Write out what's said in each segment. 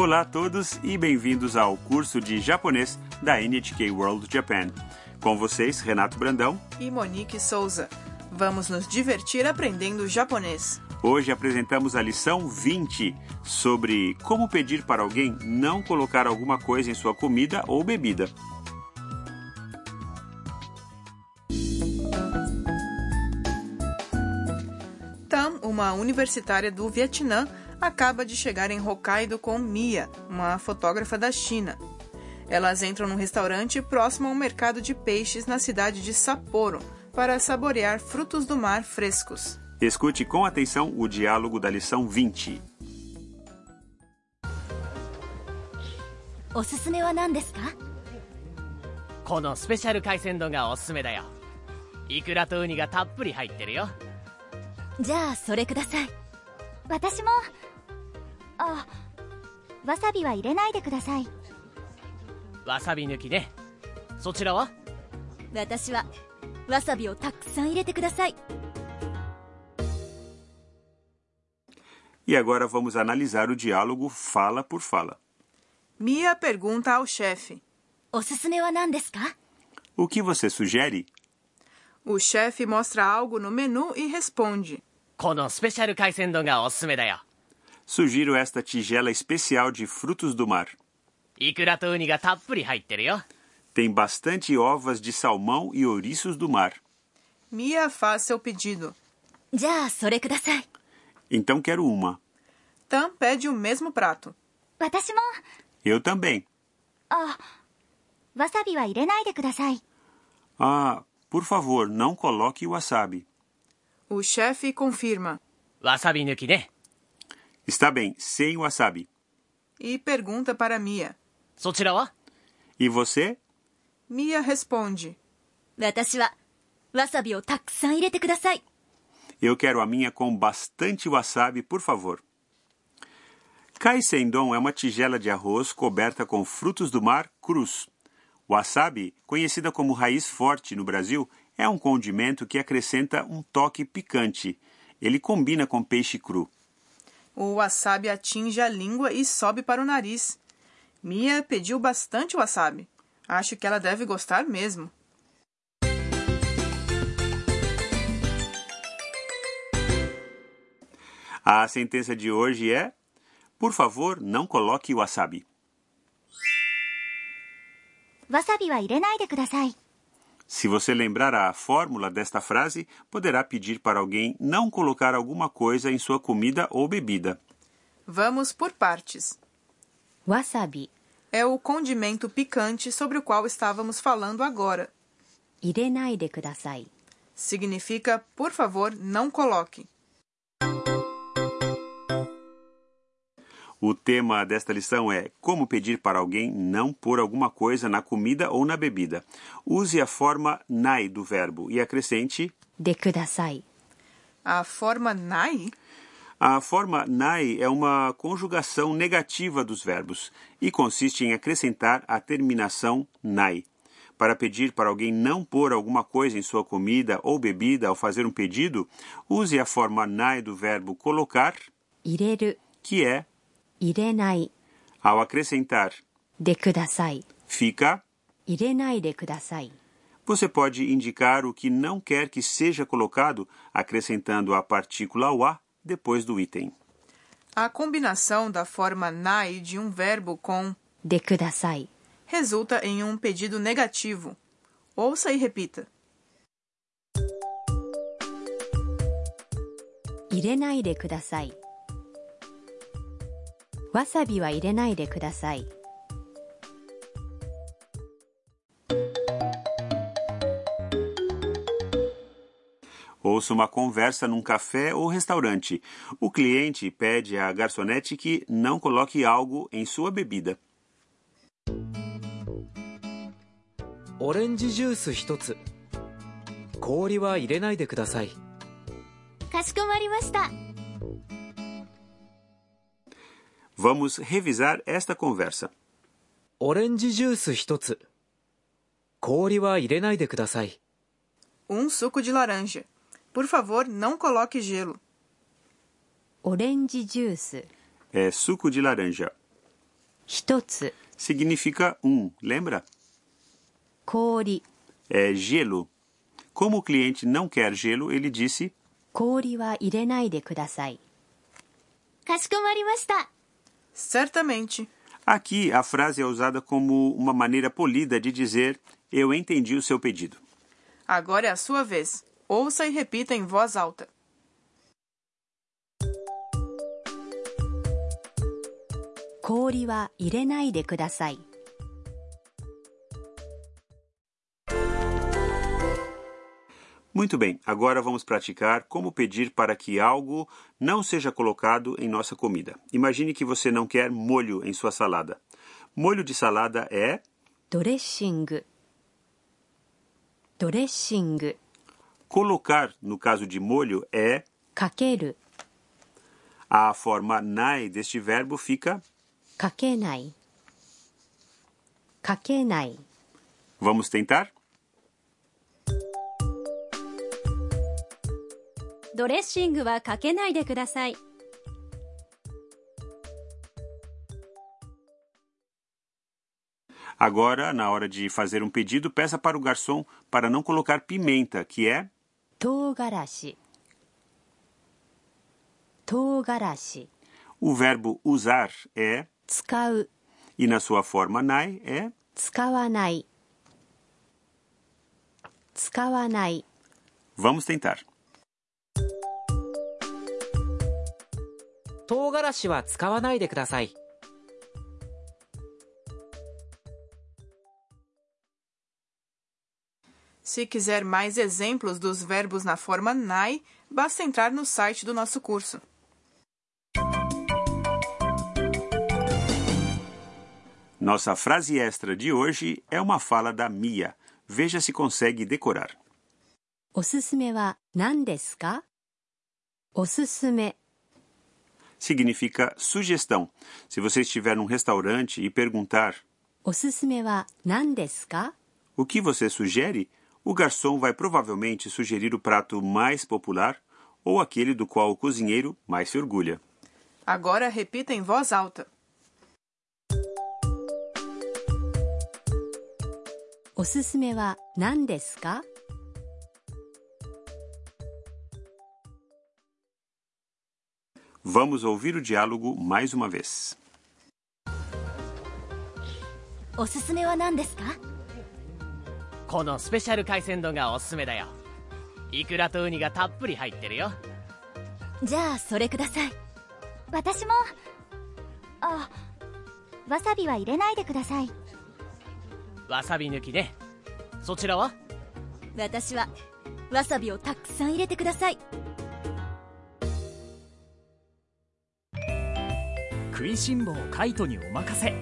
Olá a todos e bem-vindos ao curso de japonês da NHK World Japan. Com vocês, Renato Brandão. e Monique Souza. Vamos nos divertir aprendendo japonês. Hoje apresentamos a lição 20 sobre como pedir para alguém não colocar alguma coisa em sua comida ou bebida. Tam, uma universitária do Vietnã, acaba de chegar em Hokkaido com Mia, uma fotógrafa da China. Elas entram num restaurante próximo a um mercado de peixes na cidade de Sapporo para saborear frutos do mar frescos. Escute com atenção o diálogo da lição 20. おすすめは何ですかこのスペシャル海鮮丼がおすすめだよイクラとウニがたっぷり入ってるよじゃあそれください私も あわさびは入れないでくださいわさび抜きねそちらは私はわさびをたくさん入れてください E agora vamos analisar o diálogo fala por fala. Mia pergunta ao chefe. おすすめは何ですか O que você sugere? O chefe mostra algo no menu e responde. このスペシャル海鮮丼がおすすめだよ sugiro esta tigela especial de frutos do mar. Tem bastante ovas de salmão e ouriços do mar. Mia faz seu pedido. Então quero uma. Tam pede o mesmo prato. Eu também. Ah, wasabi wa. Ah, por favor, não coloque wasabi. O chefe confirma. Wasabi nuki ne. Está bem, sem wasabi. E pergunta para Mia. Sochira wa? E você? Mia responde. Watashi wa wasabi o takusan irete kudasai. Eu quero a minha com bastante wasabi, por favor. Kaisendon é uma tigela de arroz coberta com frutos do mar crus. Wasabi, conhecida como raiz forte no Brasil, é um condimento que acrescenta um toque picante. Ele combina com peixe cru. O wasabi atinge a língua e sobe para o nariz. Mia pediu bastante wasabi. Acho que ela deve gostar mesmo. A sentença de hoje é: Por favor, não coloque wasabi. Wasabi wa irenai de kudasai. Se você lembrar a fórmula desta frase, poderá pedir para alguém não colocar alguma coisa em sua comida ou bebida. Vamos por partes. Wasabi. É o condimento picante sobre o qual estávamos falando agora. Irenai de kudasai. Significa, por favor, não coloque. O tema desta lição é Como pedir para alguém não pôr alguma coisa na comida ou na bebida. Use a forma nai do verbo e acrescente de kudasai. A forma nai? A forma nai é uma conjugação negativa dos verbos e consiste em acrescentar a terminação nai. Para pedir para alguém não pôr alguma coisa em sua comida ou bebida ao fazer um pedido, use a forma nai do verbo colocar, ireru, que é 入れない ao acrescentar, でください fica. 入れないでください Você pode indicar o que não quer que seja colocado acrescentando a partícula wa depois do item. A combinação da forma nai de um verbo com でください resulta em um pedido negativo. Ouça e repita. 入れないでください わさびは入れないでください Ouça uma conversa num café ou restaurante. O cliente pede à garçonete que não coloque algo em sua bebida. オレンジジュース一つ氷は入れないでくださいかしこまりました Vamos revisar esta conversa. オレンジジュース一つ氷は入れないでください Um suco de laranja. Por favor, não coloque gelo. オレンジジュース É suco de laranja. 一つ significa um, lembra? 氷 É gelo. Como o cliente não quer gelo, ele disse 氷は入れないでくださいかしこまりました Certamente. Aqui a frase é usada como uma maneira polida de dizer: Eu entendi o seu pedido. Agora é a sua vez. Ouça e repita em voz alta. Kori wa irenai de kudasai. Muito bem, agora vamos praticar como pedir para que algo não seja colocado em nossa comida. Imagine que você não quer molho em sua salada. Molho de salada é dressing. Dressing. Colocar, no caso de molho, é kakeru. A forma nai deste verbo fica kakenai. Kakenai. Vamos tentar? ドレッシングはかけないでください Agora, na hora de fazer um pedido, peça para o garçom para não colocar pimenta, que é 唐辛子唐辛子 o verbo usar é 使う e na sua forma nai é 使わない使わない Vamos tentar. 唐辛子は使わないでください Se quiser mais exemplos dos verbos na forma nai, basta entrar no site do nosso curso. Nossa frase extra de hoje é uma fala da Mia. Veja se consegue decorar. おすすめは何ですかおすすめ significa sugestão. Se você estiver num restaurante e perguntar o que você sugere, o garçom vai provavelmente sugerir o prato mais popular ou aquele do qual o cozinheiro mais se orgulha. Agora repita em voz alta. O Vamos ouvir o diálogo mais uma vez. おすすめは何ですか？このスペシャル海鮮丼がおすすめだよ。イクラとウニがたっぷり入ってるよ。じゃあそれください。私も。あわさびは入れないでください。わさび抜きね。そちらは？私はわさびをたくさん入れてください 食いしん坊カイトにお任せ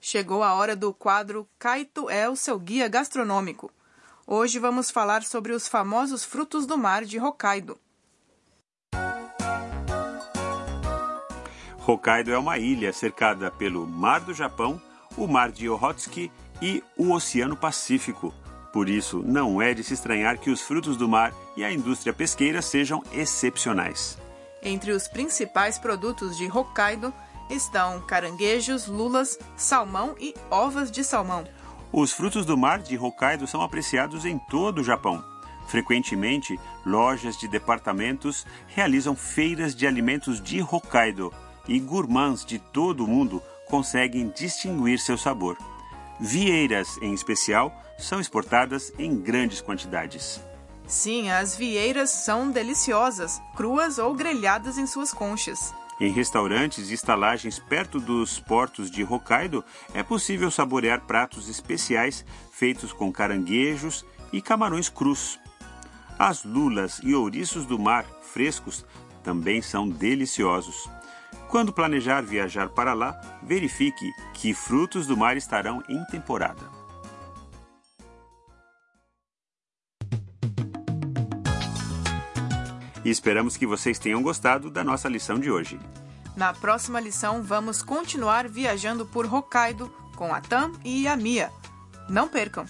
Chegou a hora do quadro Kaito é o seu guia gastronômico. Hoje vamos falar sobre os famosos frutos do mar de Hokkaido. Hokkaido é uma ilha cercada pelo Mar do Japão, o Mar de Okhotsk e o Oceano Pacífico. Por isso, não é de se estranhar que os frutos do mar e a indústria pesqueira sejam excepcionais. Entre os principais produtos de Hokkaido estão caranguejos, lulas, salmão e ovas de salmão. Os frutos do mar de Hokkaido são apreciados em todo o Japão. Frequentemente, lojas de departamentos realizam feiras de alimentos de Hokkaido e gourmands de todo o mundo conseguem distinguir seu sabor. Vieiras, em especial, são exportadas em grandes quantidades. Sim, as vieiras são deliciosas, cruas ou grelhadas em suas conchas. Em restaurantes e estalagens perto dos portos de Hokkaido, é possível saborear pratos especiais feitos com caranguejos e camarões crus. As lulas e ouriços do mar frescos também são deliciosos. Quando planejar viajar para lá, verifique que frutos do mar estarão em temporada. E esperamos que vocês tenham gostado da nossa lição de hoje. Na próxima lição, vamos continuar viajando por Hokkaido com a Tam e a Mia. Não percam!